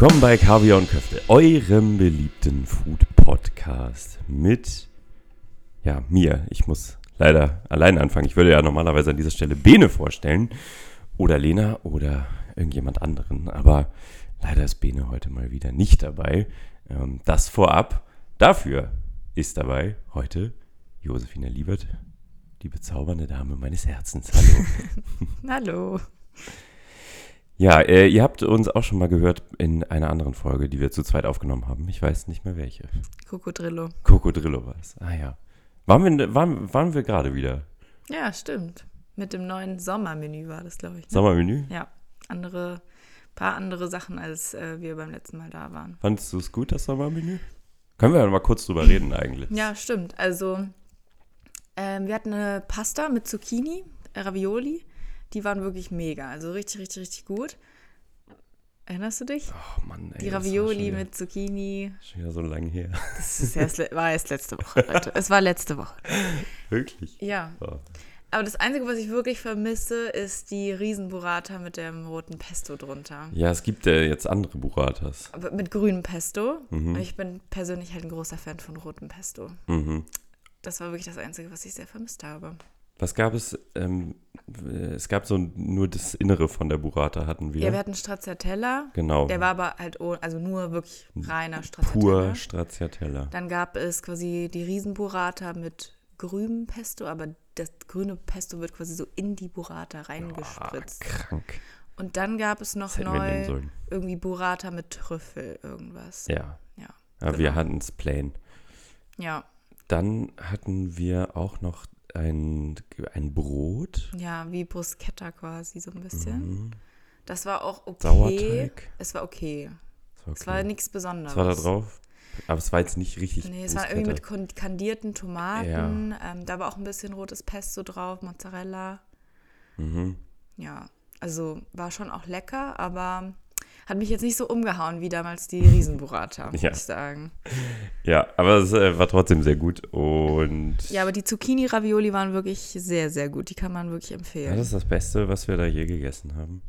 Willkommen bei Kaviar und Köfte, eurem beliebten Food-Podcast mit, ja, mir. Ich muss leider allein anfangen. Ich würde ja normalerweise an dieser Stelle Bene vorstellen oder Lena oder irgendjemand anderen, aber leider ist Bene heute mal wieder nicht dabei. Ähm, das vorab. Dafür ist dabei heute Josefina Liebert, die bezaubernde Dame meines Herzens. Hallo. Hallo. Ja, äh, ihr habt uns auch schon mal gehört in einer anderen Folge, die wir zu zweit aufgenommen haben. Ich weiß nicht mehr welche. Krokodrillo. Krokodrillo war es. Ah ja. Waren wir, waren, waren wir gerade wieder? Ja, stimmt. Mit dem neuen Sommermenü war das, glaube ich. Ne? Sommermenü? Ja, andere, paar andere Sachen, als äh, wir beim letzten Mal da waren. Fandest du es gut, das Sommermenü? Können wir ja mal kurz drüber reden eigentlich. Ja, stimmt. Also, ähm, wir hatten eine Pasta mit Zucchini, Ravioli. Die waren wirklich mega. Also richtig, richtig, richtig gut. Erinnerst du dich? Oh Mann, ey. Die Ravioli wieder- mit Zucchini. Schon wieder so lange her. Das ist erst, war erst letzte Woche, Leute. Es war letzte Woche. Wirklich? Ja. Oh. Aber das Einzige, was ich wirklich vermisse, ist die Riesenburrata mit dem roten Pesto drunter. Ja, es gibt ja jetzt andere Burratas. Aber mit grünem Pesto. Mhm. Und ich bin persönlich halt ein großer Fan von rotem Pesto. Mhm. Das war wirklich das Einzige, was ich sehr vermisst habe. Was gab es? Ähm, äh, es gab so nur das Innere von der Burrata hatten wir. Ja, wir hatten Stracciatella. genau. Der war aber halt, also nur wirklich reiner Stracciatella. pur Stracciatella. Dann gab es quasi die Riesenburrata mit grünem Pesto, aber das grüne Pesto wird quasi so in die Burrata reingespritzt. krank. Und dann gab es noch wir neu irgendwie Burrata mit Trüffel, irgendwas. Ja. Ja. Aber wir Genau. hatten es plain. Ja, Dann hatten wir auch noch ein, ein Brot. ja, wie Bruschetta quasi so ein bisschen. Mhm. Das war auch okay. Sauerteig. Es war okay. War, Es war okay. nichts Besonderes. Was war da drauf? Aber es war jetzt nicht richtig. Nee, es war irgendwie mit kandierten Tomaten. Ähm, da war auch ein bisschen rotes Pesto drauf, Mozzarella. Mhm. Ja, also war schon auch lecker, aber hat mich jetzt nicht so umgehauen wie damals die Riesenburrata, muss Ja. ich sagen. Ja, aber es äh, war trotzdem sehr gut. Und Ja, aber die Zucchini-Ravioli waren wirklich sehr, sehr gut. Die kann man wirklich Ja, empfehlen. das ist das Beste, was wir da je gegessen haben.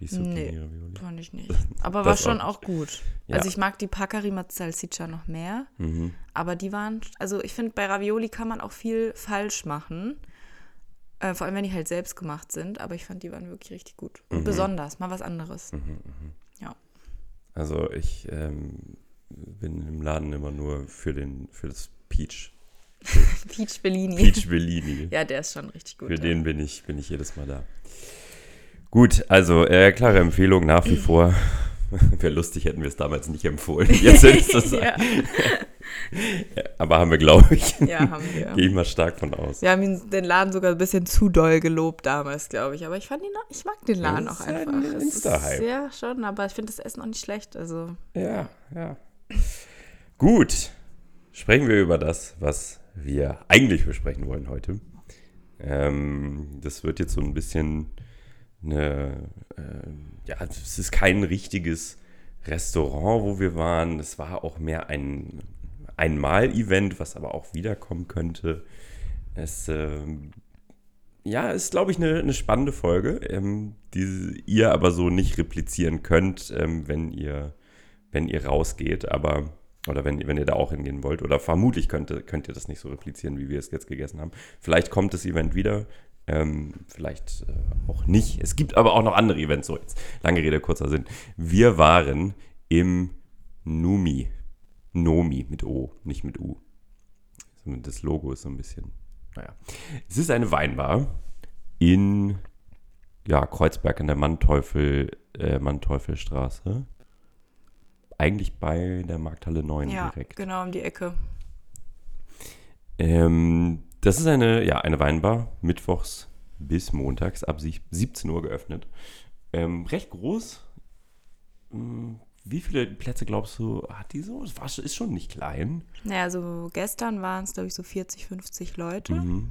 Die Nee. Zucchini-Ravioli. Fand ich nicht. Aber war schon auch auch gut. Ja. Also ich mag die Pacari mit Salsiccia noch mehr. Mhm. Aber die waren, also ich finde, bei Ravioli kann man auch viel falsch machen. Äh, vor allem, wenn die halt selbst gemacht sind. Aber ich fand, die waren wirklich richtig gut. Und Mhm. besonders, mal was anderes. Also ich ähm, bin im Laden immer nur für den für das Peach. Peach Bellini. Peach Bellini. Ja, der ist schon richtig gut. Für ja. den bin ich, bin ich jedes Mal da. Gut, also äh, klare Empfehlung nach wie vor. Wäre lustig, hätten wir es damals nicht empfohlen. Jetzt ist es ja, Aber haben wir, glaube ich. ja, haben wir. Gehe ich mal stark von aus. Wir haben ihn, den Laden sogar ein bisschen zu doll gelobt damals, glaube ich. Aber ich fand ihn, auch- ich mag den Laden Das auch ein einfach. Ist- Insta-Hype. Ja, schon, aber ich finde das Essen auch nicht schlecht. Also, Ja, ja. Gut. Sprechen wir über das, was wir eigentlich besprechen wollen heute. Ähm, das wird jetzt so ein bisschen eine, äh, ja, es ist kein richtiges Restaurant, wo wir waren. Es war auch mehr ein Einmal-Event, was aber auch wiederkommen könnte. Es, ähm, ja, ist, glaube ich, eine, eine spannende Folge, ähm, die ihr aber so nicht replizieren könnt, ähm, wenn ihr wenn ihr rausgeht, aber oder wenn, wenn ihr da auch hingehen wollt. Oder vermutlich könnt, könnt ihr das nicht so replizieren, wie wir es jetzt gegessen haben. Vielleicht kommt das Event wieder, ähm, vielleicht äh, auch nicht. Es gibt aber auch noch andere Events. So, jetzt lange Rede, kurzer Sinn. Wir waren im Numi. Nomi mit O, nicht mit U. Das Logo ist so ein bisschen, naja. Es ist eine Weinbar in ja, Kreuzberg in der Manteuffel, äh, Manteufelstraße. Eigentlich bei der Markthalle 9 ja, direkt. genau um die Ecke. Ähm, das ist eine, ja, eine Weinbar, mittwochs bis montags ab sieb- 17 Uhr geöffnet. Ähm, recht groß. Hm, Wie viele Plätze glaubst du, hat die so? Es war, ist schon nicht klein. Naja, also gestern waren es, glaube ich, so 40, 50 Leute. Mhm.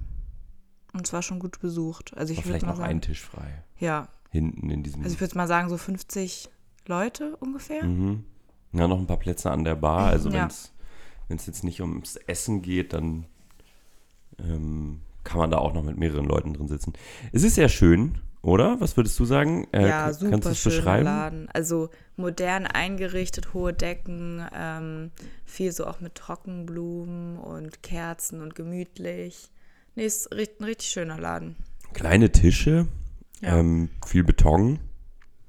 Und es war schon gut besucht. Also ich würde vielleicht mal noch sagen. ein Tisch frei. Ja, Hinten in diesem. also ich würde mal sagen, so 50 Leute ungefähr. Mhm. Ja, noch ein paar Plätze an der Bar. Also Ja. wenn es jetzt nicht ums Essen geht, dann ähm, kann man da auch noch mit mehreren Leuten drin sitzen. Es ist sehr schön oder? Was würdest du sagen? Äh, ja, super kannst du es schöner beschreiben? Laden. Also modern eingerichtet, hohe Decken, ähm, viel so auch mit Trockenblumen und Kerzen und gemütlich. Nee, ist ein richtig schöner Laden. Kleine Tische, Ja. ähm, viel Beton.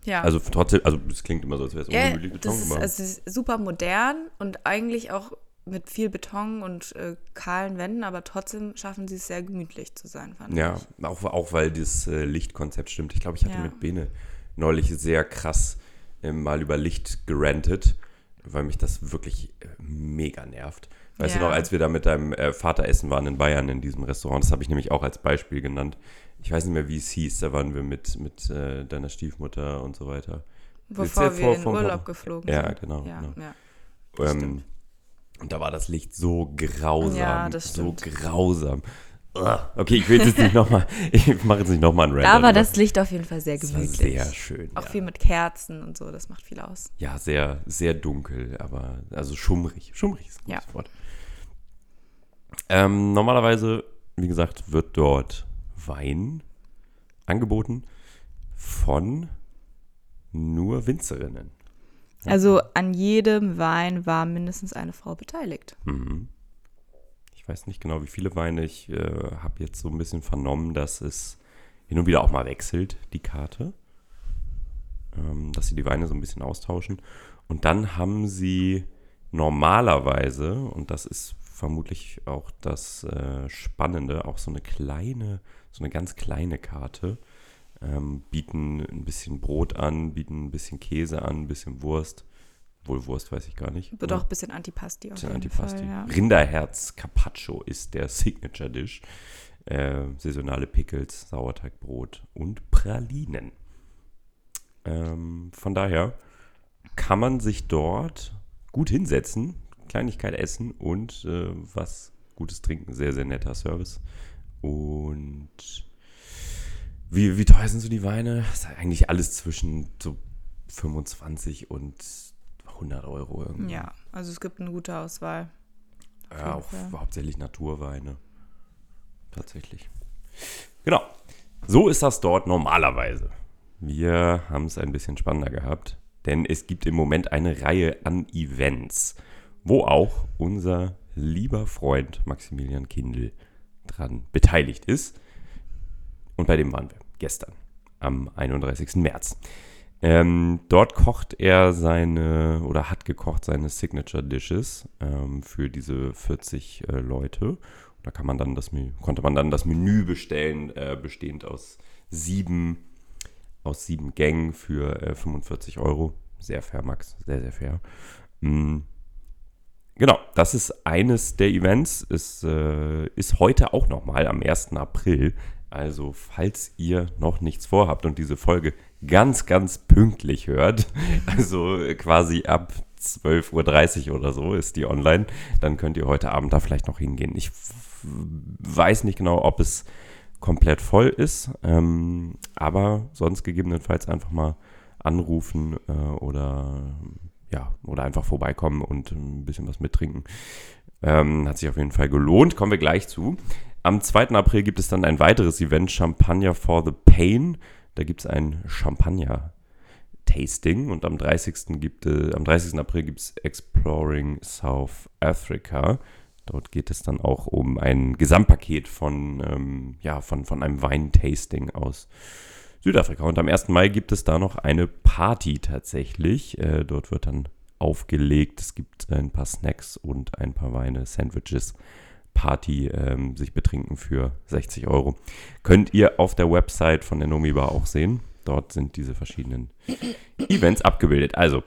Ja. Also trotzdem, also es klingt immer so, als wäre es ja, ungemütlich Beton, aber also es ist super modern und eigentlich auch mit viel Beton und äh, kahlen Wänden, aber trotzdem schaffen sie es sehr gemütlich zu sein, fand ja, ich. auch, auch weil das äh, Lichtkonzept stimmt. Ich glaube, ich hatte Ja. mit Bene neulich sehr krass äh, mal über Licht gerantet, weil mich das wirklich äh, mega nervt. Weißt du Ja. noch, als wir da mit deinem äh, Vater essen waren in Bayern in diesem Restaurant, das habe ich nämlich auch als Beispiel genannt. Ich weiß nicht mehr, wie es hieß, da waren wir mit, mit äh, deiner Stiefmutter und so weiter. Bevor ja wir vor- in Urlaub geflogen Ja, sind. genau, Ja, genau. ja. Ähm, und da war das Licht so grausam. Ja, das so stimmt. grausam. Ugh. Okay, ich will jetzt nicht nochmal, ich mache jetzt nicht nochmal einen Rant. Da war das Licht auf jeden Fall sehr gemütlich. sehr schön. Auch ja. viel mit Kerzen und so, das macht viel aus. ja, sehr, sehr dunkel, aber also schummrig. Schummrig ist ein Ja. gutes Wort. Ähm, normalerweise, wie gesagt, wird dort Wein angeboten von nur Winzerinnen. Also an jedem Wein war mindestens eine Frau beteiligt. Mhm. Ich weiß nicht genau, wie viele Weine. Ich äh, habe jetzt so ein bisschen vernommen, dass es hin und wieder auch mal wechselt, die Karte. Ähm, dass sie die Weine so ein bisschen austauschen. Und dann haben sie normalerweise, und das ist vermutlich auch das äh, Spannende, auch so eine kleine, so eine ganz kleine Karte. Ähm, bieten ein bisschen Brot an, bieten ein bisschen Käse an, ein bisschen Wurst. Wohl Wurst weiß ich gar nicht. Wird auch ein bisschen Antipasti auf Bisschen jeden Antipasti. Fall. Ja. Rinderherz Carpaccio ist der Signature Dish. Äh, saisonale Pickles, Sauerteigbrot und Pralinen. Ähm, von daher kann man sich dort gut hinsetzen, Kleinigkeit essen und äh, was Gutes trinken. Sehr, sehr netter Service. Und wie, wie teuer sind so die Weine? Das ist eigentlich alles zwischen so 25 und 100 Euro irgendwie. ja, also es gibt eine gute Auswahl. Auf Ja, auch hauptsächlich Naturweine. Tatsächlich. Genau. So ist das dort normalerweise. Wir haben es ein bisschen spannender gehabt, denn es gibt im Moment eine Reihe an Events, wo auch unser lieber Freund Maximilian Kindl dran beteiligt ist. Und bei dem waren wir gestern, am 31. März. Ähm, dort kocht er seine oder hat gekocht seine Signature Dishes ähm, für diese 40 äh, Leute. Da kann man dann das, konnte man dann das Menü bestellen, äh, bestehend aus sieben, aus sieben Gängen für äh, 45 Euro. Sehr fair, Max, sehr, sehr fair. Mm. Genau, das ist eines der Events. Ist, äh, ist heute auch nochmal am 1. April. Also, falls ihr noch nichts vorhabt und diese ganz, ganz pünktlich hört, also quasi ab 12.30 Uhr oder so ist die online, dann könnt ihr heute Abend da vielleicht noch hingehen. Ich weiß nicht genau, ob es komplett voll ist, ähm, aber sonst gegebenenfalls einfach mal anrufen äh, oder ja, oder einfach vorbeikommen und ein bisschen was mittrinken. Ähm, hat sich auf jeden Fall gelohnt. Kommen wir gleich zu. Am 2. April gibt es dann ein weiteres Event, Champagner for the Pain. Da gibt es ein Champagner-Tasting und am 30. Gibt, äh, am 30. April gibt es Exploring South Africa. Dort geht es dann auch um ein Gesamtpaket von, ähm, ja, von, von einem Weintasting aus Südafrika. Und am 1. Mai gibt es da noch eine Party tatsächlich. Äh, dort wird dann aufgelegt. Es gibt ein paar Snacks und ein paar Weine, Sandwiches. Party ähm, sich betrinken für 60 Euro. Könnt ihr auf der Website von der Nomi Bar auch sehen. Dort sind diese verschiedenen Events abgebildet. Also,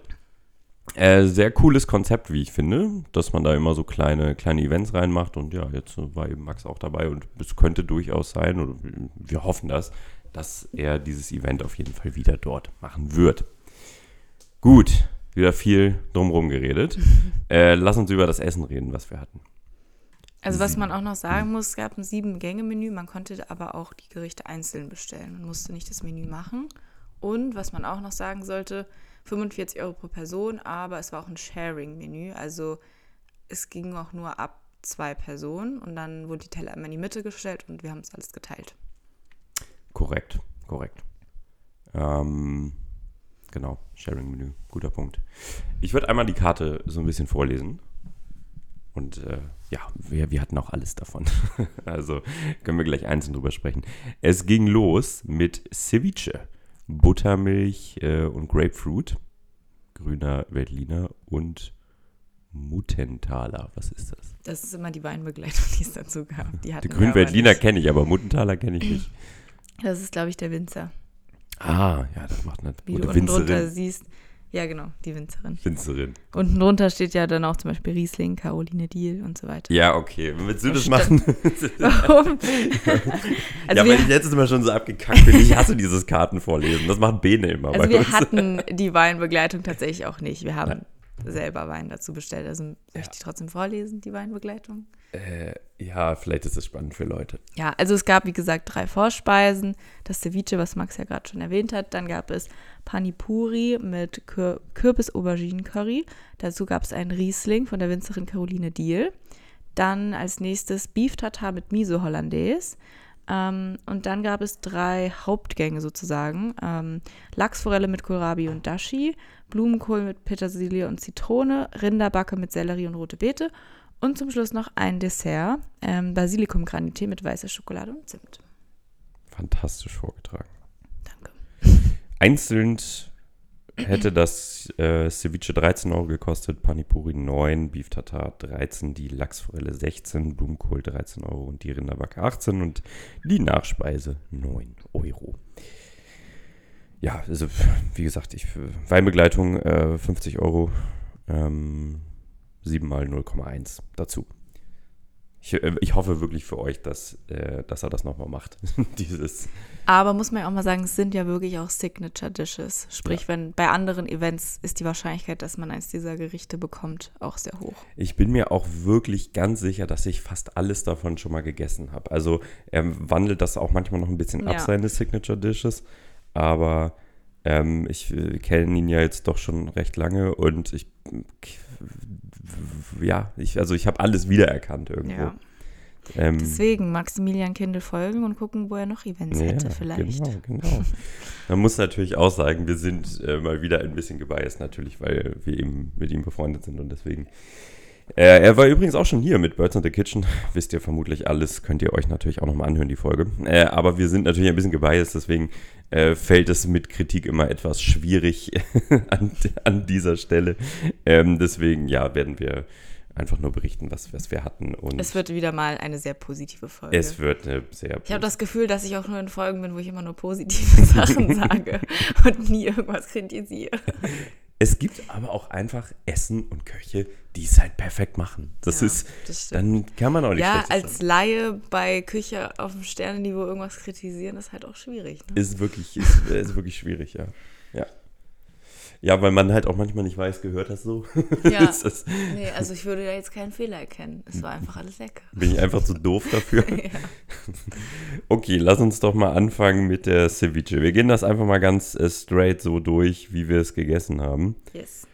äh, sehr cooles Konzept, wie ich finde, dass man da immer so kleine, kleine Events reinmacht. Und ja, jetzt war eben Max auch dabei und es könnte durchaus sein, oder wir hoffen das, dass er dieses Event auf jeden Fall wieder dort machen wird. Gut, wieder viel drumherum geredet. Äh, lass uns über das Essen reden, was wir hatten. Also was man auch noch sagen muss, es gab ein Sieben-Gänge-Menü, man konnte aber auch die Gerichte einzeln bestellen. Man musste nicht das Menü machen. Und was man auch noch sagen sollte, 45 Euro pro Person, aber es war auch ein Sharing-Menü. Also es ging auch nur ab zwei Personen und dann wurden die Teller immer in die Mitte gestellt und wir haben es alles geteilt. Korrekt, korrekt. Ähm, genau, Sharing-Menü, guter Punkt. Ich würde einmal die Karte so ein bisschen vorlesen. Und äh, ja, wir, wir hatten auch alles davon. also können wir gleich einzeln drüber sprechen. Es ging los mit Ceviche, Buttermilch äh, und Grapefruit, grüner Veltliner und Muttenthaler. Was ist das? Das ist immer die Weinbegleitung, die es dazu gab. Die Die grünen Veltliner kenne ich, aber Muttenthaler kenne ich nicht. Das ist, glaube ich, der Winzer. Ah, ja, das macht eine Wie gute du Winzerin. siegt. Ja, genau, die Winzerin. Winzerin. Unten drunter steht ja dann auch zum Beispiel Riesling, Caroline Diel und so weiter. Ja, okay. Willst du das machen? Warum? ja, also weil ich letztes Mal schon so abgekackt bin. Ich hasse dieses Kartenvorlesen. Das macht Bene immer also wir uns. hatten die Weinbegleitung tatsächlich auch nicht. Wir haben selber Wein dazu bestellt. Also möchte ich trotzdem vorlesen, die Weinbegleitung. Äh, ja, vielleicht ist es spannend für Leute. Ja, also es gab, wie gesagt, drei Vorspeisen. Das Ceviche, was Max ja gerade schon erwähnt hat. Dann gab es Panipuri mit Kür Kürbis-Auberginen-Curry. Dazu gab es einen Riesling von der Winzerin Caroline Diel. Dann als nächstes Beef Tartar mit Miso Hollandaise. Ähm, und dann gab es drei Hauptgänge sozusagen. Ähm, Lachsforelle mit Kohlrabi und Dashi, Blumenkohl mit Petersilie und Zitrone, Rinderbacke mit Sellerie und rote Beete und zum Schluss noch ein Dessert, ähm, Basilikum Granité mit weißer Schokolade und Zimt. Fantastisch vorgetragen. Danke. Einzeln hätte das äh, Ceviche 13 Euro gekostet, Panipuri 9, Beef Tartar 13, die Lachsforelle 16, Blumenkohl 13 Euro und die Rinderbacke 18 und die Nachspeise 9 Euro. Ja, also wie gesagt, ich Weinbegleitung äh, 50 Euro, ähm, 7 mal 0,1 dazu. Ich, äh, ich hoffe wirklich für euch, dass, äh, dass er das nochmal macht. Dieses Aber muss man ja auch mal sagen, es sind ja wirklich auch Signature Dishes. Sprich, wenn bei anderen Events ist die Wahrscheinlichkeit, dass man eins dieser Gerichte bekommt, auch sehr hoch. Ich bin mir auch wirklich ganz sicher, dass ich fast alles davon schon mal gegessen habe. Also er wandelt das auch manchmal noch ein bisschen ab, Ja. seine Signature Dishes. Aber ähm, ich äh, kenne ihn ja jetzt doch schon recht lange und ich, ja, ich, also ich habe alles wiedererkannt irgendwo. Ja. Ähm, Deswegen Maximilian Kindl folgen und gucken, wo er noch Events hätte vielleicht. Genau, genau. Man muss natürlich auch sagen, wir sind äh, mal wieder ein bisschen gebiased natürlich, weil wir eben mit ihm befreundet sind und deswegen. Äh, er war übrigens auch schon hier mit Birds in the Kitchen. Wisst ihr vermutlich alles, könnt ihr euch natürlich auch nochmal anhören, die Folge. Äh, aber wir sind natürlich ein bisschen gebiased, deswegen äh, fällt es mit Kritik immer etwas schwierig an, an dieser Stelle. Ähm, deswegen, ja, werden wir einfach nur berichten, was, was wir hatten. Und Es wird wieder mal eine sehr positive Folge. es wird eine sehr ich habe das Gefühl, dass ich auch nur in Folgen bin, wo ich immer nur positive Sachen sage und nie irgendwas kritisiere. Es gibt aber auch einfach Essen und Köche, die es halt perfekt machen. Das Ja, ist, das dann kann man auch nicht Ja, als sagen. Laie bei Küche auf dem Sternenniveau irgendwas kritisieren, ist halt auch schwierig. Ne? Ist wirklich, ist, ist wirklich schwierig, ja. Ja. Weil man halt auch manchmal nicht weiß, gehört das so? Ja. das, Nee, also ich würde da jetzt keinen Fehler erkennen. Es war einfach alles lecker. bin ich einfach zu doof dafür? ja. Okay, lass uns doch mal anfangen mit der Ceviche. Wir gehen das einfach mal ganz äh, straight so durch, wie wir es gegessen haben. Yes.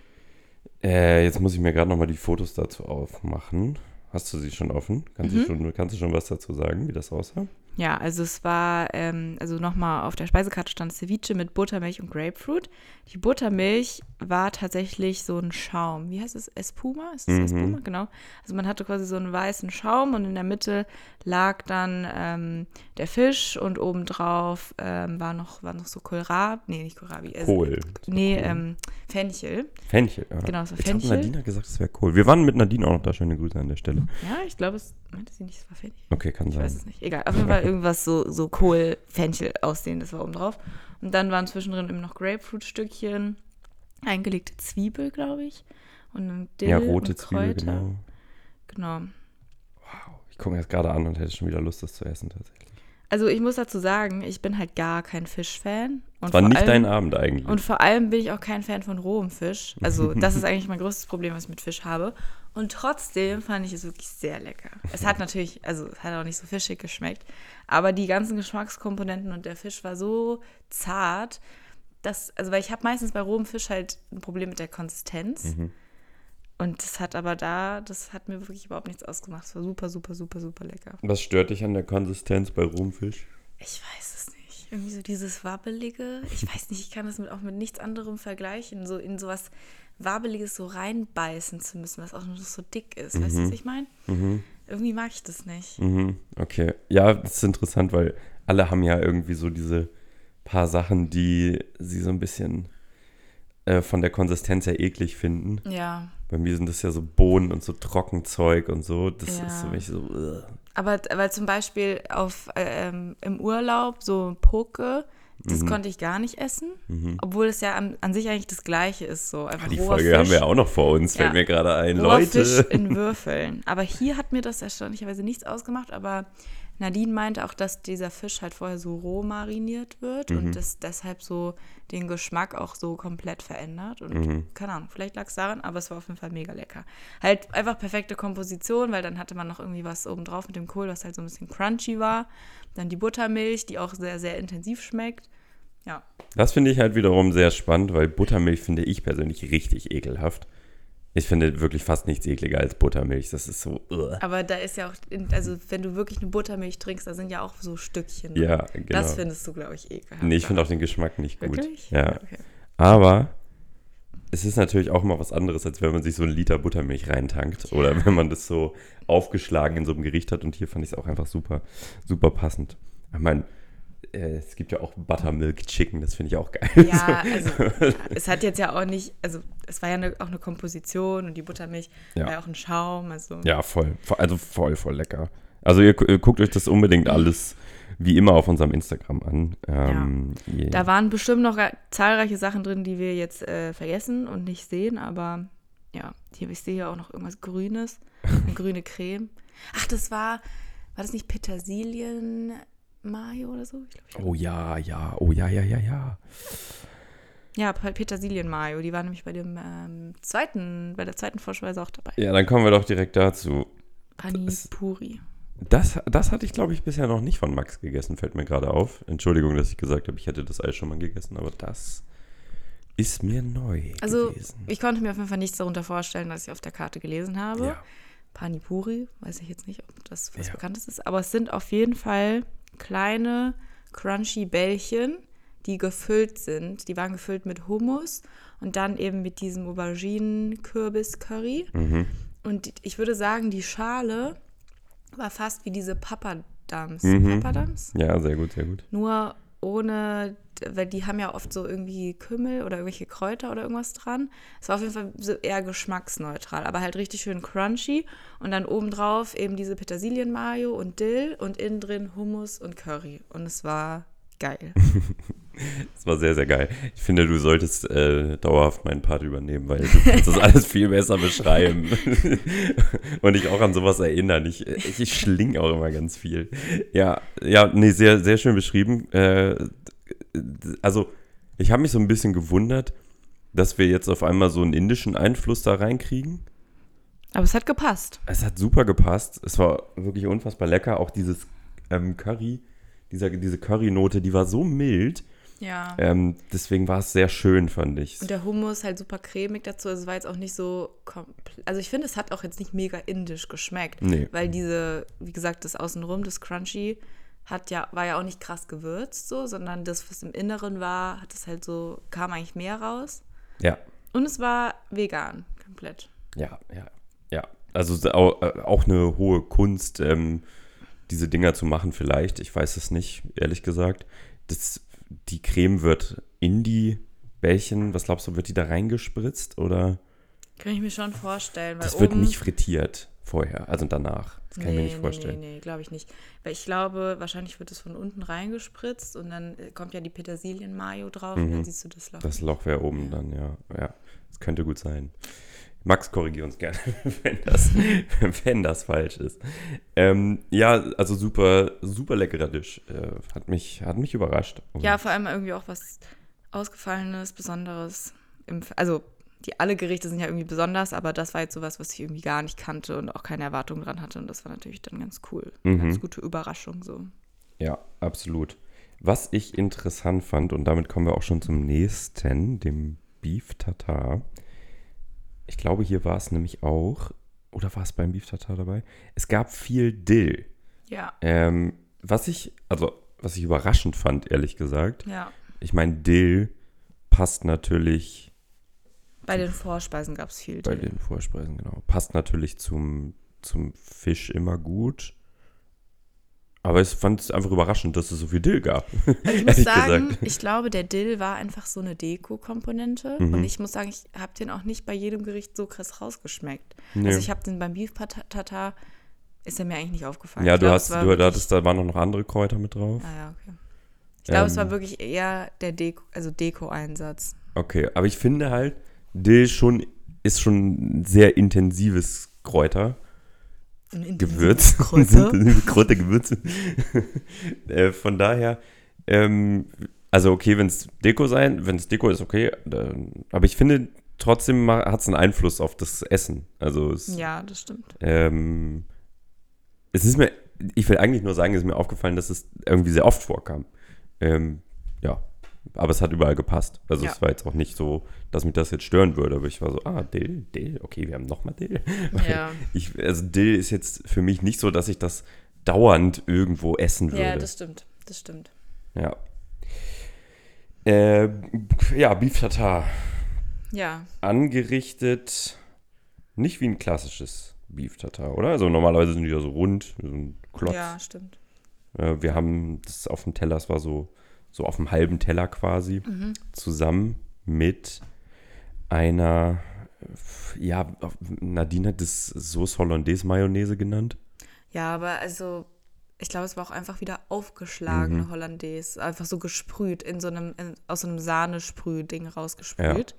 Äh, jetzt muss ich mir gerade nochmal die Fotos dazu aufmachen. Hast du sie schon offen? Kannst, Mhm. du, schon, kannst du schon was dazu sagen, wie das aussah? Ja, also es war, ähm, also nochmal auf der Speisekarte stand Ceviche mit Buttermilch und Grapefruit. Die Buttermilch war tatsächlich so ein Schaum. Wie heißt es? Espuma? Ist das Mhm. Espuma? Genau. Also man hatte quasi so einen weißen Schaum und in der Mitte lag dann ähm, der Fisch und obendrauf ähm, war, noch, war noch so Kohlrabi. Nee, nicht Kohlrabi. äh, Kohl. Nee, ähm, Fenchel. Fenchel. Ja. Genau, so Jetzt hat Fenchel. Nadine gesagt, es wäre Kohl. Wir waren mit Nadine auch noch da. Schöne Grüße an der Stelle. Ja, ich glaube, es meinte sie nicht, es war Fenchel. Okay, kann Ich weiß sein. es nicht. Egal. Auf jeden Fall irgendwas so, so Kohl, Fenchel aussehen, das war oben drauf. Und dann waren zwischendrin eben noch Grapefruit-Stückchen, eingelegte Zwiebel, glaube ich. Und dann Dill Ja, rote Zwiebel, genau. Genau. Wow. Ich gucke mir das gerade an und hätte schon wieder Lust, das zu essen tatsächlich. Also ich muss dazu sagen, ich bin halt gar kein Fischfan. Und War vor nicht allem, dein Abend eigentlich. Und vor allem bin ich auch kein Fan von rohem Fisch. Also das ist eigentlich mein größtes Problem, was ich mit Fisch habe. Und trotzdem fand ich es wirklich sehr lecker. Es hat natürlich, also es hat auch nicht so fischig geschmeckt, aber die ganzen Geschmackskomponenten und der Fisch war so zart, dass, also weil ich habe meistens bei rohem Fisch halt ein Problem mit der Konsistenz. Mhm. Und das hat aber da, das hat mir wirklich überhaupt nichts ausgemacht. Es war super, super, super, super lecker. Was stört dich an der Konsistenz bei Rumfisch? Ich weiß es nicht. Irgendwie so dieses Wabbelige. Ich weiß nicht, ich kann das mit, auch mit nichts anderem vergleichen. So in sowas Wabbeliges so reinbeißen zu müssen, was auch noch so dick ist. Weißt du, was ich meine? Irgendwie mag ich das nicht. Mhm, okay. Ja, das ist interessant, weil alle haben ja irgendwie so diese paar Sachen, die sie so ein bisschen äh, von der Konsistenz her eklig finden. Ja. Bei mir sind das ja so Bohnen und so Trockenzeug und so. Das Ja. ist für mich so. ugh. Aber weil zum Beispiel auf, ähm, im Urlaub so Poke, das Mhm. konnte ich gar nicht essen, obwohl es ja an, an sich eigentlich das Gleiche ist. So einfach Ah, die Folge Fisch, haben wir ja auch noch vor uns, fällt Ja. mir gerade ein. roher Leute. Fisch in Würfeln. Aber hier hat mir das erstaunlicherweise nichts ausgemacht, aber Nadine meinte auch, dass dieser Fisch halt vorher so roh mariniert wird Mhm. und das deshalb so den Geschmack auch so komplett verändert. Und Mhm. keine Ahnung, vielleicht lag es daran, aber es war auf jeden Fall mega lecker. Halt einfach perfekte Komposition, weil dann hatte man noch irgendwie was oben drauf mit dem Kohl, was halt so ein bisschen crunchy war. Dann die Buttermilch, die auch sehr, sehr intensiv schmeckt. Ja, Das finde ich halt wiederum sehr spannend, weil Buttermilch finde ich persönlich richtig ekelhaft. Ich finde wirklich fast nichts ekliger als Buttermilch. Das ist so. ugh. aber da ist ja auch, in, also wenn du wirklich eine Buttermilch trinkst, da sind ja auch so Stückchen. drin. Ja, genau. Das findest du, glaube ich, ekelhaft. nee, ich finde auch den Geschmack nicht gut. Wirklich? Ja. Okay. Aber es ist natürlich auch mal was anderes, als wenn man sich so einen Liter Buttermilch reintankt oder wenn man das so aufgeschlagen in so einem Gericht hat. Und hier fand ich es auch einfach super, super passend. Ich meine, äh, es gibt ja auch Buttermilk Chicken, das finde ich auch geil. Ja, also ja, es hat jetzt ja auch nicht, also es war ja eine, auch eine Komposition und die Buttermilch Ja. war ja auch ein Schaum. Also Ja, voll. Voll- Also voll, voll lecker. Also ihr, ihr guckt euch das unbedingt alles wie immer auf unserem Instagram an. Ähm, je- da waren bestimmt noch zahlreiche Sachen drin, die wir jetzt äh, vergessen und nicht sehen, aber ja, hier, ich sehe hier auch noch irgendwas Grünes, eine grüne Creme. Ach, das war, war das nicht Petersilien Mayo oder so? Ich glaub, ich oh ja, ja, oh ja, ja, ja, ja. Ja, Pe- Petersilien-Mayo, die war nämlich bei dem ähm, zweiten, bei der zweiten Vorspeise auch dabei. Ja, dann kommen wir doch direkt dazu. Pani das- Puri. Das, das hatte ich, glaube ich, bisher noch nicht von Max gegessen, fällt mir gerade auf. Entschuldigung, dass ich gesagt habe, ich hätte das Eis schon mal gegessen, aber das ist mir neu Also, gewesen. ich konnte mir auf jeden Fall nichts darunter vorstellen, was ich auf der Karte gelesen habe. Ja. Pani Puri, weiß ich jetzt nicht, ob das was Ja. Bekanntes ist, aber es sind auf jeden Fall kleine, crunchy Bällchen, die gefüllt sind. Die waren gefüllt mit Hummus und dann eben mit diesem Auberginen-Kürbis-Curry. Mhm. Und ich würde sagen, die Schale war fast wie diese Papadams. Mhm. Papadams? Ja, sehr gut, sehr gut. Nur ohne, weil die haben ja oft so irgendwie Kümmel oder irgendwelche Kräuter oder irgendwas dran. Es war auf jeden Fall so eher geschmacksneutral, aber halt richtig schön crunchy. Und dann obendrauf eben diese Petersilien-Mayo und Dill und innen drin Hummus und Curry. Und es war geil. Das war sehr, sehr geil. Ich finde, du solltest äh, dauerhaft meinen Part übernehmen, weil du kannst das alles viel besser beschreiben. Und ich auch an sowas erinnern. Ich, ich, ich schling auch immer ganz viel. Ja, ja, nee, sehr, sehr schön beschrieben. Äh, also, ich habe mich so ein bisschen gewundert, dass wir jetzt auf einmal so einen indischen Einfluss da reinkriegen. Aber es hat gepasst. Es hat super gepasst. Es war wirklich unfassbar lecker. Auch dieses ähm, Curry, dieser, diese Curry-Note, die war so mild. Ja. Ähm, deswegen war es sehr schön, fand ich. Und der Hummus halt super cremig dazu. Also Es war jetzt auch nicht so komplett. Also ich finde, es hat auch jetzt nicht mega indisch geschmeckt. Nee. Weil diese, wie gesagt, das Außenrum, das Crunchy, hat ja, war ja auch nicht krass gewürzt so, sondern das, was im Inneren war, hat es halt so, kam eigentlich mehr raus. Ja, Und es war vegan, komplett. ja, ja, ja. Also äh, auch eine hohe Kunst, ähm, diese Dinger zu machen vielleicht. Ich weiß es nicht, ehrlich gesagt. Das, die Creme wird in die Bällchen, was glaubst du, wird die da reingespritzt oder Kann ich mir schon vorstellen. Das wird nicht frittiert vorher, also danach. Das kann ich mir nicht vorstellen. Nee, nee, nee, glaube ich nicht. Weil ich glaube, wahrscheinlich wird es von unten reingespritzt und dann äh, kommt ja die Petersilien-Mayo drauf und dann siehst du das Loch. Mhm. Das Loch wäre oben dann, ja. Ja, das könnte gut sein. Max, korrigier uns gerne, wenn das, wenn das falsch ist. Ähm, ja, also super, super leckerer Tisch. Äh, hat, mich, hat mich überrascht. Und Ja, vor allem irgendwie auch was Ausgefallenes, Besonderes. Im, also, die alle Gerichte sind ja irgendwie besonders, aber das war jetzt sowas, was ich irgendwie gar nicht kannte und auch keine Erwartung dran hatte. Und das war natürlich dann ganz cool. Mhm. Ganz gute Überraschung so. Ja, absolut. Was ich interessant fand, und damit kommen wir auch schon zum nächsten, dem Beef Tartar. Ich glaube, hier war es nämlich auch, oder war es beim Beef Tartar dabei? Es gab viel Dill. Ja. Ähm, was ich, also was ich überraschend fand, ehrlich gesagt. Ja. Ich meine, Dill passt natürlich Bei den Vorspeisen gab es viel. bei Dill. den Vorspeisen, genau. Passt natürlich zum, zum Fisch immer gut. Aber ich fand es einfach überraschend, dass es so viel Dill gab. Also ich muss sagen, gesagt. ich glaube, der Dill war einfach so eine Deko-Komponente. Mhm. Und ich muss sagen, ich habe den auch nicht bei jedem Gericht so krass rausgeschmeckt. Nee. Also ich habe den beim Beef Tartar, ist er mir eigentlich nicht aufgefallen. ja, Ich du glaub, hast, war du hattest, da waren auch noch andere Kräuter mit drauf. Ah ja, okay. Ich glaube, es war Ähm. wirklich eher der Deko, also Deko-Einsatz. Okay, aber ich finde halt, Dill schon ist schon ein sehr intensives Kräuter. Gewürz. Kräuter. Kräuter, Gewürze. äh, von daher, ähm, also okay, wenn es Deko sein, wenn es Deko ist, okay. Dann, aber ich finde, trotzdem hat es einen Einfluss auf das Essen. Also es, Ja, das stimmt. ähm, es ist mir, ich will eigentlich nur sagen, es ist mir aufgefallen, dass es irgendwie sehr oft vorkam. Ähm, ja, aber es hat überall gepasst. Also Ja. es war jetzt auch nicht so, dass mich das jetzt stören würde, aber ich war so, ah, Dill, Dill, okay, wir haben nochmal Dill. Ja. Ich, also Dill ist jetzt für mich nicht so, dass ich das dauernd irgendwo essen würde. ja, das stimmt. Das stimmt. ja. Äh, ja, Beef Tartar. Ja, Angerichtet nicht wie ein klassisches Beef Tartar, oder? Also normalerweise sind die ja so rund, so ein Klotz. ja, stimmt. Äh, wir haben das auf dem Teller, es war so, so auf dem halben Teller quasi, Mhm. zusammen mit einer, ja, Nadine hat das Sauce Hollandaise Mayonnaise genannt. Ja, aber also, ich glaube, es war auch einfach wieder aufgeschlagene Mhm. Hollandaise. Einfach so gesprüht, in so einem, in, aus so einem Sahnesprüh-Ding rausgesprüht.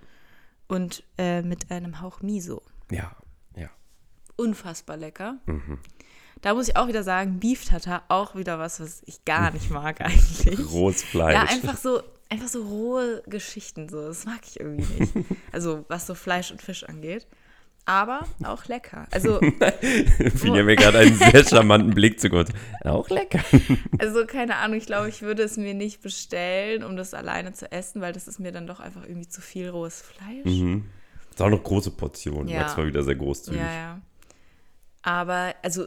Und äh, mit einem Hauch Miso. Ja, ja. Unfassbar lecker. Mhm. Da muss ich auch wieder sagen, Beef Tartar, auch wieder was, was ich gar nicht mag eigentlich. Rohes Fleisch. Ja, einfach so, einfach so rohe Geschichten, so. Das mag ich irgendwie nicht. Also, was so Fleisch und Fisch angeht. Aber auch lecker. Also, Fiel mir gerade einen sehr charmanten Blick zu Gott. Auch lecker. Also keine Ahnung, ich glaube, ich würde es mir nicht bestellen, um das alleine zu essen, weil das ist mir dann doch einfach irgendwie zu viel rohes Fleisch. Mhm. Ist auch noch große Portion. Ja. Das war wieder sehr großzügig. Ja, ja. Aber also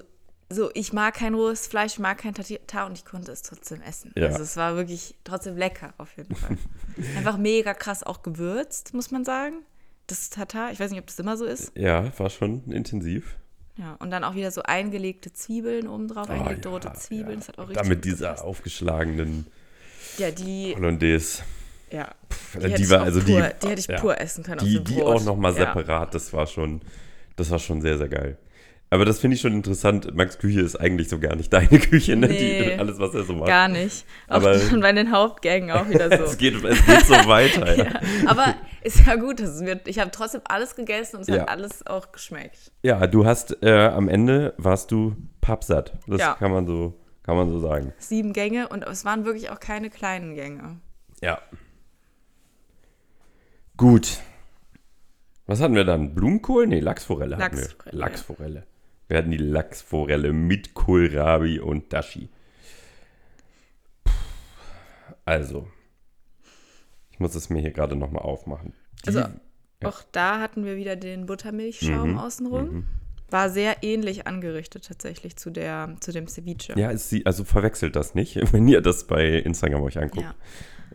so, ich mag kein rohes Fleisch, ich mag kein Tatar und ich konnte es trotzdem essen. Ja. Also es war wirklich trotzdem lecker auf jeden Fall. einfach mega krass auch gewürzt, muss man sagen. Das Tatar, ich weiß nicht, ob das immer so ist. Ja, war schon intensiv. Ja, und dann auch wieder so eingelegte Zwiebeln obendrauf, eingelegte Ah, rote ja, Zwiebeln. ja. Das hat auch richtig Dann mit gut dieser gepasst. aufgeschlagenen Ja, die, Hollandaise. ja, Die, hätte die ich war auch also pur, die, die hätte ich ja. pur essen können. auf die, dem die Brot. auch noch mal Ja. separat. Das war schon, das war schon sehr sehr geil. Aber das finde ich schon interessant. Max Küche ist eigentlich so gar nicht deine Küche, ne? Nee. Die, alles was er so macht. Gar nicht. Auch Aber- bei den Hauptgängen auch wieder Es so. geht, es geht so weiter. ja. ja. Aber ist ja gut, es wird. Ich habe trotzdem alles gegessen und es Ja. hat alles auch geschmeckt. Ja, du hast äh, am Ende warst du pappsatt. Das kann man so kann man so sagen. Sieben Gänge und es waren wirklich auch keine kleinen Gänge. Ja. Gut. Was hatten wir dann? Blumenkohl? Nee, Lachsforelle hatten Lachsforelle, wir. Lachsforelle. Wir hatten die Lachsforelle mit Kohlrabi und Dashi. Also, ich muss es mir hier gerade nochmal aufmachen. Die, Also Ja. auch da hatten wir wieder den Buttermilchschaum Mhm, außenrum. War sehr ähnlich angerichtet tatsächlich zu, der, zu dem Ceviche. ja, es sieht, also verwechselt das nicht, wenn ihr das bei Instagram euch anguckt. Ja.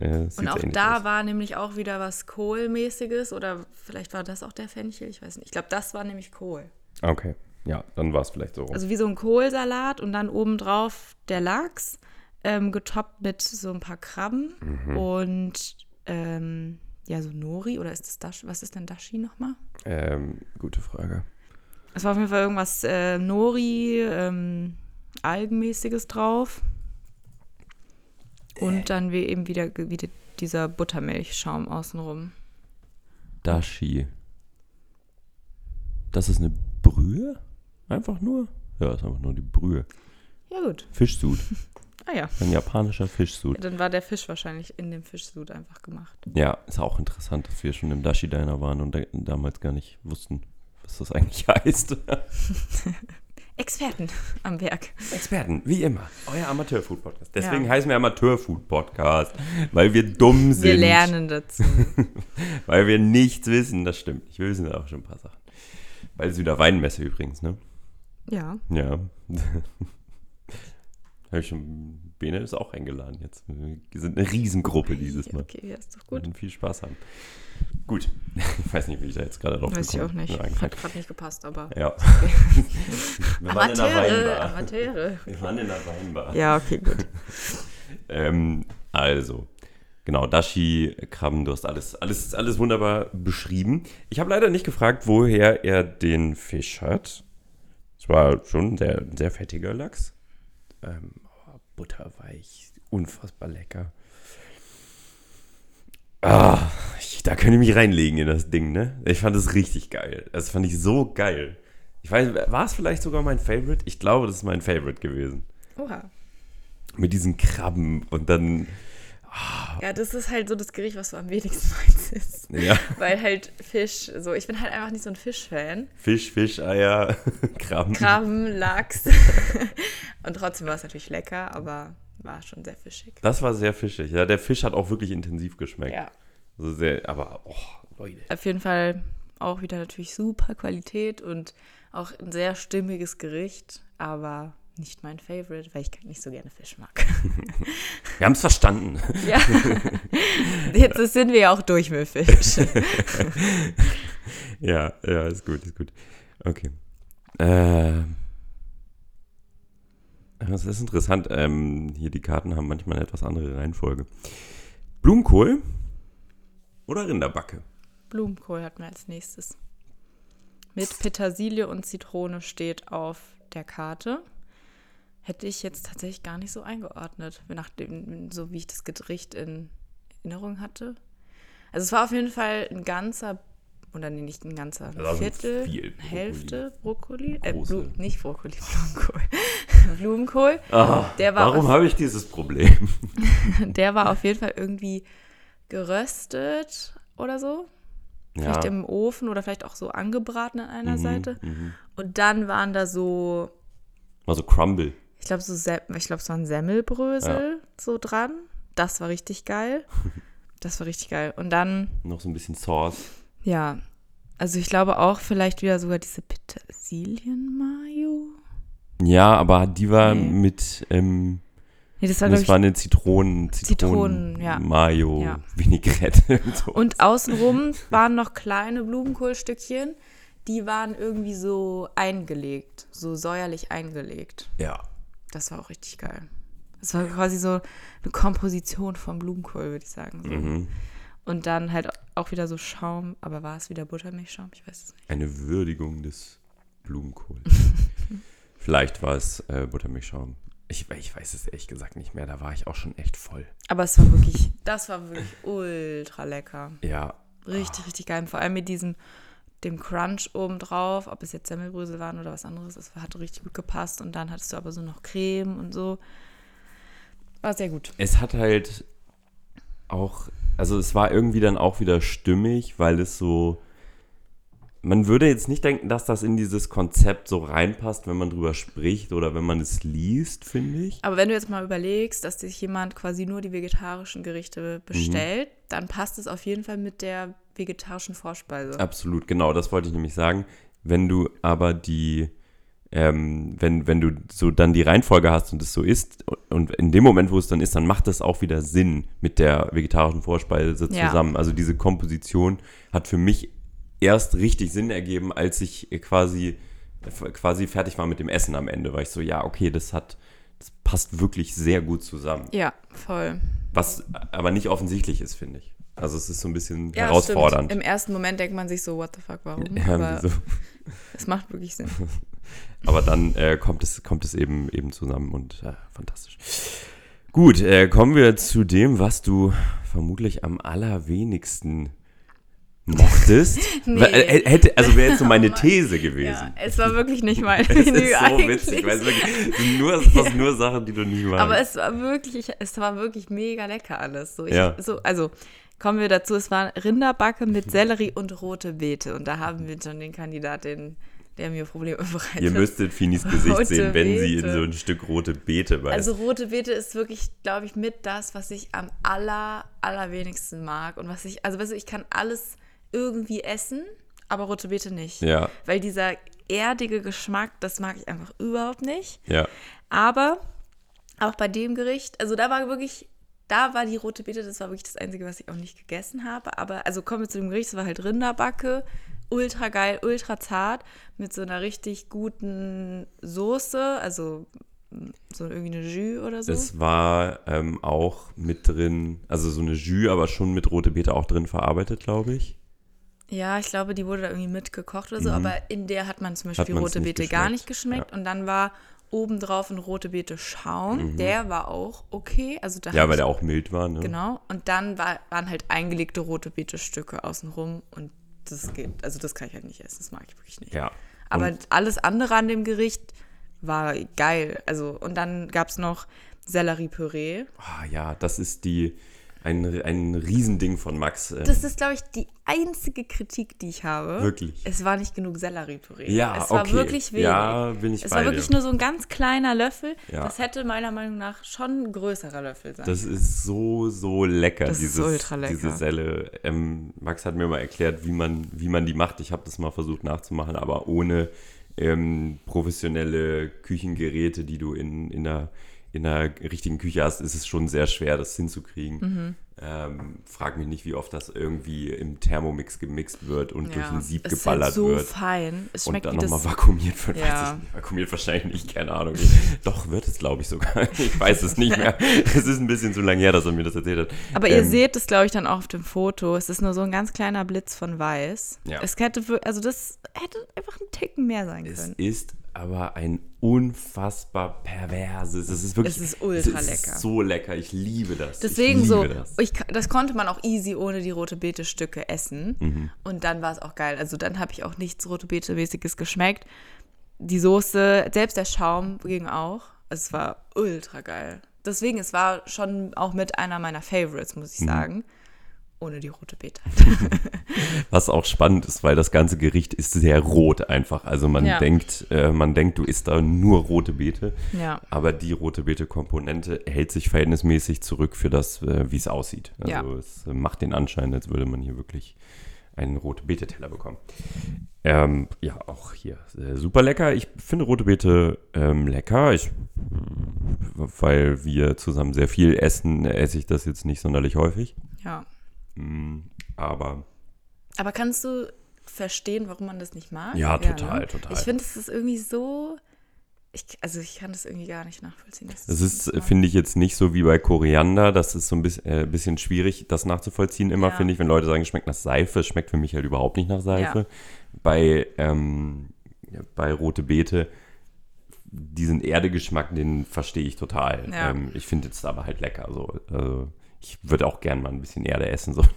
Äh, Und auch da aus. war nämlich auch wieder was Kohlmäßiges oder vielleicht war das auch der Fenchel, ich weiß nicht. Ich glaube, das war nämlich Kohl. Okay, ja, dann war es vielleicht so. Also wie so ein Kohlsalat und dann obendrauf der Lachs, ähm, getoppt mit so ein paar Krabben Mhm. und ähm, ja, so Nori oder ist das Dashi? Was ist denn Dashi nochmal? ähm, gute Frage. Es war auf jeden Fall irgendwas äh, Nori, ähm, Algenmäßiges drauf. Äh. Und dann wie eben wieder, wieder dieser Buttermilchschaum außenrum. Dashi. Das ist eine Brühe? Einfach nur? Ja, ist einfach nur die Brühe. Ja, gut. Fischsud. Ah ja. Ein japanischer Fischsud. Dann war der Fisch wahrscheinlich in dem Fischsud einfach gemacht. Ja, ist auch interessant, dass wir schon im Dashi Diner waren und da, damals gar nicht wussten, was das eigentlich heißt. Experten am Werk. Experten, wie immer. Euer Amateur-Food-Podcast. Deswegen Ja. heißen wir Amateur-Food-Podcast, weil wir dumm sind. Wir lernen dazu. Weil wir nichts wissen. Das stimmt. Ich wissen auch schon ein paar Sachen. Weil es wieder Weinmesse übrigens, ne? Ja. Ja. Hab ich schon, Bene ist auch eingeladen jetzt. Wir sind eine Riesengruppe dieses Mal. Okay, ja, ist doch Wir gut. werden viel Spaß haben. Gut. Ich weiß nicht, wie ich da jetzt gerade drauf Weiß ich auch nicht. bin. Hat gerade nicht gepasst, aber. Ja. Wir waren in Weinbar. Amateure. Wir waren in der Weinbar. Ja, okay, gut. Ähm, also, genau, Dashi, Krabben, du hast alles, alles, alles wunderbar beschrieben. Ich habe leider nicht gefragt, woher er den Fisch hat. Es war schon ein sehr, sehr fettiger Lachs. Ähm, aber butterweich, unfassbar lecker. Ah, ich, da könnte ich mich reinlegen in das Ding, ne? Ich fand es richtig geil. Das fand ich so geil. Ich weiß, war es vielleicht sogar mein Favorite? Ich glaube, das ist mein Favorite gewesen. Oha. Mit diesen Krabben und dann, Ja, das ist halt so das Gericht, was du am wenigsten meinst. ja, Weil halt Fisch, so, ich bin halt einfach nicht so ein Fischfan. Fisch, Fisch, Eier, Krabben. Krabben, Lachs. Und trotzdem war es natürlich lecker, aber war schon sehr fischig. Das war sehr fischig. Ja, der Fisch hat auch wirklich intensiv geschmeckt. Ja. Also sehr, aber, oh, Leute. Auf jeden Fall auch wieder natürlich super Qualität und auch ein sehr stimmiges Gericht, aber nicht mein Favorite, weil ich nicht so gerne Fisch mag. Wir haben es verstanden. ja. Jetzt sind wir ja auch durch mit Fisch. ja, ja, ist gut, ist gut. Okay. Ähm. Das ist interessant. Ähm, hier die Karten haben manchmal eine etwas andere Reihenfolge. Blumenkohl oder Rinderbacke? Blumenkohl hatten wir als nächstes. Mit Petersilie und Zitrone steht auf der Karte. Hätte ich jetzt tatsächlich gar nicht so eingeordnet, nachdem, so wie ich das Gericht in Erinnerung hatte. Also es war auf jeden Fall ein ganzer, oder nee, nicht ein ganzer, ein Also Viertel, Brokkoli. Hälfte Brokkoli, äh. Blu nicht Brokkoli, Blumenkohl. Blumenkohl. Ah, Der war warum habe ich dieses Problem? Der war auf jeden Fall irgendwie geröstet oder so. Vielleicht im Ofen oder vielleicht auch so angebraten an einer Seite. mhm. Und dann waren da so, Also Crumble. Ich glaube, so ich glaube, es waren Semmelbrösel so dran. Das war richtig geil. Das war richtig geil. Und dann, Noch so ein bisschen Sauce. ja, also ich glaube auch vielleicht wieder sogar diese Petersilien-Mayo. Ja, aber die war Nee. mit, ähm, Nee, das war, das war eine Zitronen, Zitronen, Zitronen, ja. Mayo, Ja. Vinaigrette. und. Und außenrum waren noch kleine Blumenkohlstückchen. Die waren irgendwie so eingelegt, so säuerlich eingelegt. ja, Das war auch richtig geil. Das war quasi so eine Komposition vom Blumenkohl, würde ich sagen. So. mhm. Und dann halt auch wieder so Schaum, aber war es wieder Buttermilchschaum? Ich weiß es nicht. eine Würdigung des Blumenkohls. Vielleicht war es äh, Buttermilchschaum. Ich, ich weiß es ehrlich gesagt nicht mehr. Da war ich auch schon echt voll. Aber es war wirklich, das war wirklich ultra lecker. Ja, Richtig, richtig geil. Und vor allem mit diesem, dem Crunch oben drauf, ob es jetzt Semmelbrösel waren oder was anderes, es hat richtig gut gepasst. Und dann hattest du aber so noch Creme und so. War sehr gut. es hat halt auch, also es war irgendwie dann auch wieder stimmig, weil es so, man würde jetzt nicht denken, dass das in dieses Konzept so reinpasst, wenn man drüber spricht oder wenn man es liest, finde ich. Aber wenn du jetzt mal überlegst, dass sich jemand quasi nur die vegetarischen Gerichte bestellt, dann passt es auf jeden Fall mit der vegetarischen Vorspeise. Absolut, genau, das wollte ich nämlich sagen. Wenn du aber die, ähm, wenn, wenn du so dann die Reihenfolge hast und es so ist, und in dem Moment, wo es dann ist, dann macht das auch wieder Sinn mit der vegetarischen Vorspeise Ja. zusammen. Also diese Komposition hat für mich erst richtig Sinn ergeben, als ich quasi, quasi fertig war mit dem Essen am Ende, weil ich so, ja, okay, das hat, das passt wirklich sehr gut zusammen. Ja, voll. Was aber nicht offensichtlich ist, finde ich. Also es ist so ein bisschen Ja, herausfordernd. Stimmt. Im ersten Moment denkt man sich so, what the fuck, warum? Ja, Aber wieso? es macht wirklich Sinn. Aber dann äh, kommt es, kommt es eben, eben zusammen und äh, fantastisch. Gut, äh, kommen wir zu dem, was du vermutlich am allerwenigsten mochtest. Nee. Weil, äh, hätte, also wäre jetzt so meine Oh. These Ja, gewesen. es war wirklich nicht mein Es Menü ist so eigentlich. witzig, weil es wirklich es nur, es sind nur Sachen, die du nicht magst. Aber es war wirklich, es war wirklich mega lecker alles. So, ich, Ja. so, also kommen wir dazu, es war Rinderbacke mit Sellerie und rote Beete. Und da haben wir schon den Kandidaten, der mir Probleme bereitet. Ihr müsstet Finis Gesicht Rote sehen, wenn sie in Beete. so ein Stück rote Beete beißt. Also rote Beete ist wirklich, glaube ich, mit das, was ich am aller, allerwenigsten mag. Und was ich, also weißt du, ich kann alles irgendwie essen, aber rote Beete nicht. ja, Weil dieser erdige Geschmack, das mag ich einfach überhaupt nicht. ja. Aber Auch bei dem Gericht, also da war wirklich, da war die rote Beete, das war wirklich das Einzige, was ich auch nicht gegessen habe. Aber, also kommen wir zu dem Gericht, es war halt Rinderbacke, ultra geil, ultra zart, mit so einer richtig guten Soße, also mm, so irgendwie eine Jus oder so. Es war ähm, auch mit drin, also so eine Jus, aber schon mit rote Beete auch drin verarbeitet, glaube ich. Ja, ich glaube, die wurde da irgendwie mitgekocht oder so, Mhm. aber in der hat man zum Beispiel rote Beete gar nicht geschmeckt. ja. Und dann war obendrauf ein rote Beete Schaum. Der war auch okay. Also da Mhm. Ja, weil der auch mild war, ne? Genau. Und dann war, waren halt eingelegte rote Beete-Stücke außenrum und das geht, also das kann ich halt nicht essen, das mag ich wirklich nicht. Ja. Aber Und alles andere an dem Gericht war geil. Also, und dann gab es noch Selleriepüree. ah, ja, das ist die, ein, ein Riesending von Max. äh, Das ist, glaube ich, die einzige Kritik, die ich habe. Wirklich? Es war nicht genug Selleriepüree. Ja, es war okay. wirklich wenig. Ja, bin ich es bei war wirklich dir. nur so ein ganz kleiner Löffel. Ja. Das hätte meiner Meinung nach schon ein größerer Löffel sein. Das ist so, so lecker, Das ist dieses, ultra lecker. diese Selle. Ähm, Max hat mir mal erklärt, wie man, wie man die macht. Ich habe das mal versucht nachzumachen, aber ohne ähm, professionelle Küchengeräte, die du in, in, einer, in einer richtigen Küche hast, ist es schon sehr schwer, das hinzukriegen. Mhm. Ähm, frag mich nicht, wie oft das irgendwie im Thermomix gemixt wird und durch ein Sieb es ist geballert halt so wird. fein. Es Und schmeckt dann wie das nochmal vakuumiert wird, weiß Ja. ich nicht. Vakuumiert wahrscheinlich nicht, keine Ahnung. Doch, wird es, glaube ich, sogar. Ich weiß es nicht mehr. Es ist ein bisschen zu lange her, dass er mir das erzählt hat. Aber ihr Ähm, seht es, glaube ich, dann auch auf dem Foto. Es ist nur so ein ganz kleiner Blitz von weiß. Ja. Es hätte, also das hätte einfach ein Ticken mehr sein Es können. ist aber ein unfassbar perverses. Es ist wirklich. Es ist ultra es ist lecker. so lecker. Ich liebe das. Deswegen ich so, liebe Das. ich, das konnte man auch easy ohne die rote Beete-Stücke essen. Mhm. Und dann war es auch geil. Also dann habe ich auch nichts rote Beete-mäßiges geschmeckt. Die Soße, selbst der Schaum ging auch. Es war ultra geil. Deswegen, es war schon auch mit einer meiner Favorites, muss ich Mhm. sagen. Ohne die rote Beete. Was auch spannend ist, weil das ganze Gericht ist sehr rot einfach. Also man Ja. denkt, äh, man denkt, du isst da nur rote Beete. Ja. Aber die rote Beete-Komponente hält sich verhältnismäßig zurück für das, äh, wie es aussieht. Also Ja. es macht den Anschein, als würde man hier wirklich einen rote Beete-Teller bekommen. Ähm, ja, auch hier äh, super lecker. Ich finde rote Beete ähm, lecker. Ich, weil wir zusammen sehr viel essen, esse ich das jetzt nicht sonderlich häufig. Ja. Mm, Aber Aber kannst du verstehen, warum man das nicht mag? Ja, total, total. Ich finde, es ist irgendwie so. Ich, also ich kann das irgendwie gar nicht nachvollziehen. Das ist, finde ich, jetzt nicht so wie bei Koriander. Das ist so ein bisschen, äh, bisschen schwierig, das nachzuvollziehen immer, Ja. finde ich. Wenn Leute sagen, es schmeckt nach Seife, es schmeckt für mich halt überhaupt nicht nach Seife. Bei, ähm, ja, bei Rote Beete, diesen Erdegeschmack, den verstehe ich total. Ja. Ähm, ich finde jetzt aber halt lecker. So. Also, ich würde auch gern mal ein bisschen Erde essen. So.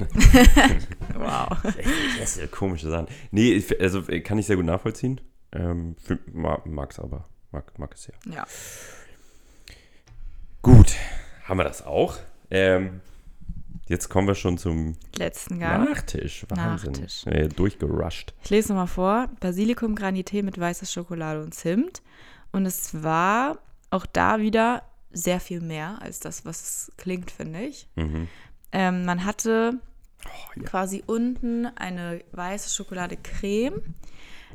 Wow. ich esse komische Sachen. Nee, also kann ich sehr gut nachvollziehen. Ähm, mag es aber. Mag, mag es sehr. Ja. Gut, haben wir das auch. Ähm, jetzt kommen wir schon zum Letzten Gang. Nachtisch. Wahnsinn. Nachtisch. Äh, durchgerusht. Ich lese nochmal vor. Basilikum Granité mit weißer Schokolade und Zimt. Und es war auch da wieder sehr viel mehr als das, was es klingt, finde ich. Mhm. Ähm, man hatte Oh, ja. quasi unten eine weiße Schokolade-Creme.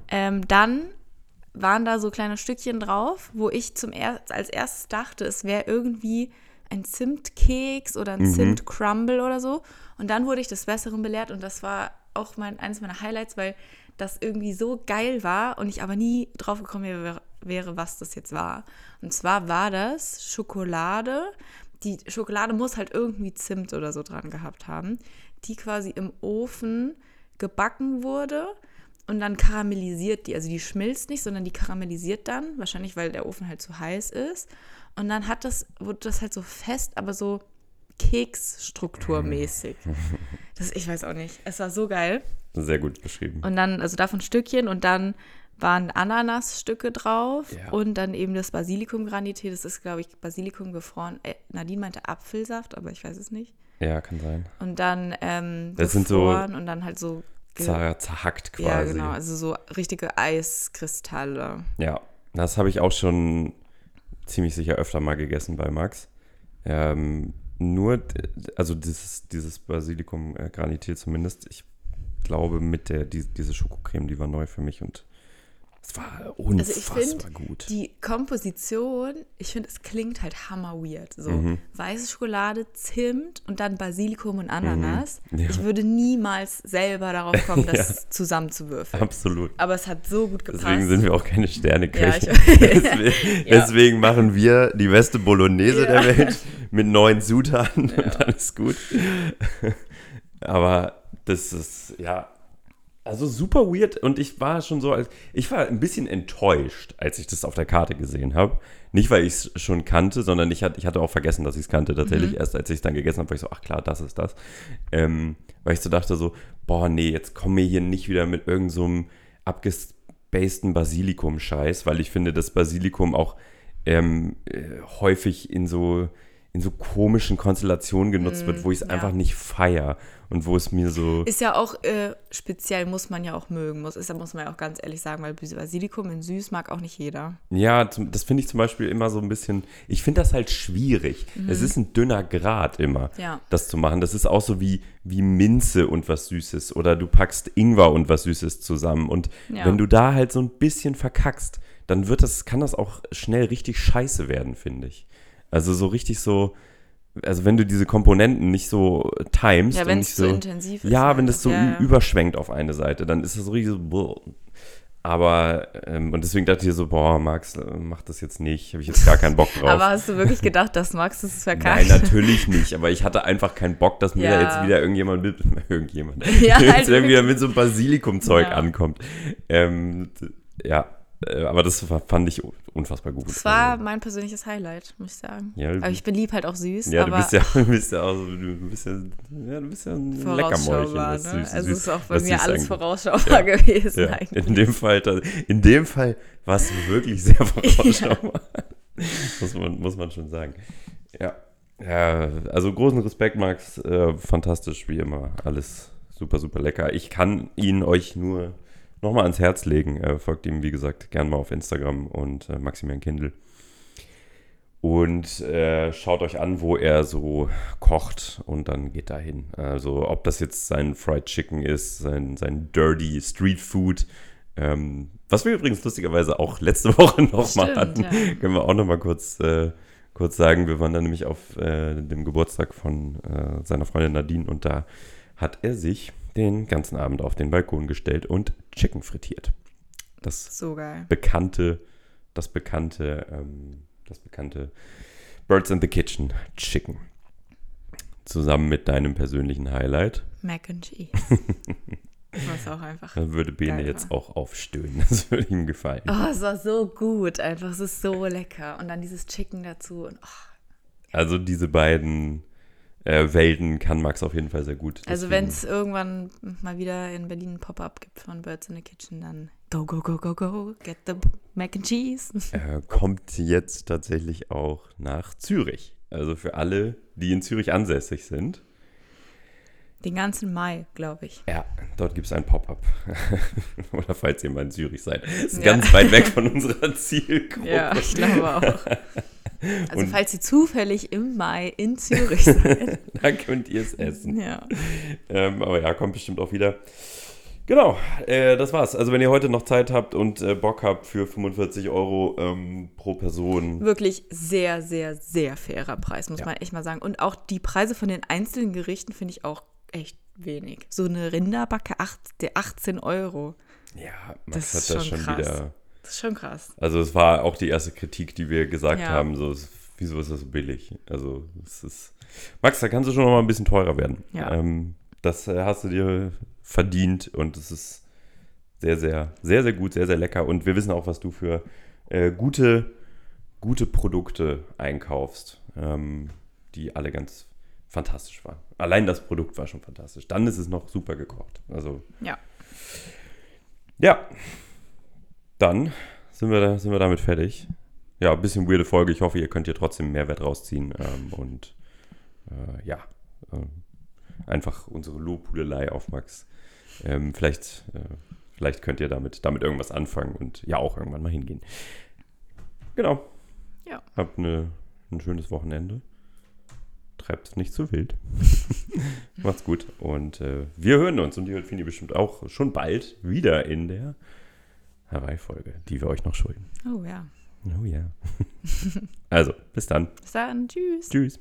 Ähm, dann waren da so kleine Stückchen drauf, wo ich zum er als erstes dachte, es wäre irgendwie ein Zimtkeks oder ein Mhm. Zimtcrumble oder so. Und dann wurde ich des Besseren belehrt und das war auch mein, eines meiner Highlights, weil das irgendwie so geil war und ich aber nie drauf gekommen wäre, wäre, was das jetzt war. Und zwar war das Schokolade. Die Schokolade muss halt irgendwie Zimt oder so dran gehabt haben, die quasi im Ofen gebacken wurde und dann karamellisiert die. Also die schmilzt nicht, sondern die karamellisiert dann, wahrscheinlich weil der Ofen halt zu heiß ist. Und dann hat das, wurde das halt so fest, aber so Keksstrukturmäßig. Das, ich weiß auch nicht. Es war so geil. Sehr gut beschrieben. Und dann, also davon Stückchen und dann waren Ananasstücke drauf Ja. und dann eben das Basilikum Granité. Das ist, glaube ich, Basilikum gefroren. Äh, Nadine meinte Apfelsaft, aber ich weiß es nicht. Ja, kann sein. Und dann ähm, Das sind so gefroren und dann halt so. Zer zerhackt quasi. Ja, genau. Also so richtige Eiskristalle. Ja, das habe ich auch schon ziemlich sicher öfter mal gegessen bei Max. Ähm, nur, also dieses, dieses Basilikum äh, zumindest, ich glaube mit der, die, diese Schokocreme, die war neu für mich und Es war Also ich unfassbar finde, gut. die Komposition, ich finde, es klingt halt hammer weird. So Mhm. weiße Schokolade, Zimt und dann Basilikum und Ananas. Mhm. Ja. Ich würde niemals selber darauf kommen, das zusammenzuwürfeln. Absolut. Aber es hat so gut gepasst. Deswegen sind wir auch keine Sterneköche. Ja, deswegen, Ja. deswegen machen wir die beste Bolognese Ja. der Welt mit neun Zutaten und dann ist gut. Aber das ist, ja, also super weird und ich war schon so, als ich war ein bisschen enttäuscht, als ich das auf der Karte gesehen habe. Nicht, weil ich es schon kannte, sondern ich hatte, ich hatte auch vergessen, dass ich es kannte. Tatsächlich, erst als ich es dann gegessen habe, war ich so, ach klar, das ist das. Ähm, weil ich so dachte so, boah, nee, jetzt kommen wir hier nicht wieder mit irgendeinem so einem abgespaceden Basilikum-Scheiß, weil ich finde, dass Basilikum auch ähm, äh, häufig in so in so komischen Konstellationen genutzt wird, wo ich es ja. einfach nicht feier und wo es mir so Ist ja auch äh, speziell, muss man ja auch mögen. Muss, ist, muss man ja auch ganz ehrlich sagen, weil Basilikum in süß mag auch nicht jeder. Ja, das finde ich zum Beispiel immer so ein bisschen. Ich finde das halt schwierig. Es ist ein dünner Grad immer, Mhm. Ja. das zu machen. Das ist auch so wie, wie Minze und was Süßes. Oder du packst Ingwer und was Süßes zusammen. Und Ja. wenn du da halt so ein bisschen verkackst, dann wird das, kann das auch schnell richtig scheiße werden, finde ich. Also so richtig so. Also wenn du diese Komponenten nicht so timest Ja, wenn es so intensiv ist. ja, wenn das so ja, ja. überschwenkt auf eine Seite, dann ist das so richtig so. Aber, ähm, und deswegen dachte ich so, boah, Max, äh, mach das jetzt nicht, habe ich jetzt gar keinen Bock drauf. Aber hast du wirklich gedacht, dass Max das Nein, verkackt? natürlich nicht, aber ich hatte einfach keinen Bock, dass mir Ja. da jetzt wieder irgendjemand mit, irgendjemand, Ja, jetzt halt irgendwie mit so einem Basilikumzeug ankommt. Ähm, ja, äh, aber das fand ich unfassbar gut. Das war Also, mein persönliches Highlight, muss ich sagen. Ja, aber ich bin lieb halt auch süß. ja, du bist ja, du bist ja auch so, du bist ja, ja, du bist ja ein Leckermäulchen. Ne? süß- also süß- ist auch bei mir alles vorausschaubar Ja. gewesen Ja, eigentlich. in dem Fall, in dem Fall war es wirklich sehr vorausschaubar. muss, man, muss man schon sagen. Ja. ja also großen Respekt, Max. Äh, fantastisch, wie immer. Alles super, super lecker. Ich kann ihn euch nur nochmal ans Herz legen. Äh, folgt ihm, wie gesagt, gern mal auf Instagram und äh, Maximilian Kindl. Und äh, schaut euch an, wo er so kocht und dann geht dahin. Also ob das jetzt sein Fried Chicken ist, sein, sein Dirty Street Food, ähm, was wir übrigens lustigerweise auch letzte Woche noch mal Stimmt, hatten, ja. können wir auch noch mal kurz, äh, kurz sagen. Wir waren dann nämlich auf äh, dem Geburtstag von äh, seiner Freundin Nadine und da hat er sich den ganzen Abend auf den Balkon gestellt und Chicken frittiert. Das So bekannte, das bekannte, ähm, das bekannte Birds in the Kitchen Chicken. Zusammen mit deinem persönlichen Highlight. Mac and Cheese. Was auch einfach. Da würde Bene jetzt war. auch aufstöhnen. Das würde ihm gefallen. Oh, es war so gut einfach. Es ist so lecker. Und dann dieses Chicken dazu. Und, oh. Also diese beiden äh, Welten kann Max auf jeden Fall sehr gut. Also wenn es irgendwann mal wieder in Berlin ein Pop-Up gibt von Birds in the Kitchen, dann go, go, go, go, go. Get the Mac and Cheese. äh, kommt jetzt tatsächlich auch nach Zürich. Also für alle, die in Zürich ansässig sind. Den ganzen Mai, glaube ich. Ja, dort gibt es ein Pop-up. Oder falls ihr mal in Zürich seid. Ist Ja. ganz weit weg von unserer Zielgruppe. Ja, ich glaube auch. Also Und- falls ihr zufällig im Mai in Zürich seid. Da könnt ihr es essen. ja. Ähm, aber ja, kommt bestimmt auch wieder. Genau, äh, das war's. Also wenn ihr heute noch Zeit habt und äh, Bock habt für 45 Euro ähm, pro Person. Wirklich sehr, sehr, sehr fairer Preis, muss Ja. man echt mal sagen. Und auch die Preise von den einzelnen Gerichten finde ich auch echt wenig. So eine Rinderbacke, acht, der 18 Euro. Ja, Max Das hat das schon schon wieder. Das ist schon krass. Also es war auch die erste Kritik, die wir gesagt Ja. haben. So, es- wieso ist das so billig? Also es ist. Max, da kannst du schon noch mal ein bisschen teurer werden. Ja. Ähm, das äh, hast du dir verdient und es ist sehr, sehr, sehr, sehr gut, sehr, sehr lecker. Und wir wissen auch, was du für äh, gute, gute Produkte einkaufst, ähm, die alle ganz fantastisch waren. Allein das Produkt war schon fantastisch. Dann ist es noch super gekocht. Also Ja. ja, dann sind wir, da, sind wir damit fertig. Ja, ein bisschen weirde Folge. Ich hoffe, ihr könnt hier trotzdem Mehrwert rausziehen. Ähm, und äh, ja, ähm, einfach unsere Lobhudelei auf Max. Ähm, vielleicht, äh, vielleicht könnt ihr damit, damit irgendwas anfangen und ja auch irgendwann mal hingehen. Genau. Ja. Habt eine, ein schönes Wochenende. Treibt's nicht zu wild. Macht's gut. Und äh, wir hören uns und ihr hört Fini bestimmt auch schon bald wieder in der Hawaii-Folge, die wir euch noch schulden. Oh ja. Oh ja. also, bis dann. Bis dann. Tschüss. Tschüss.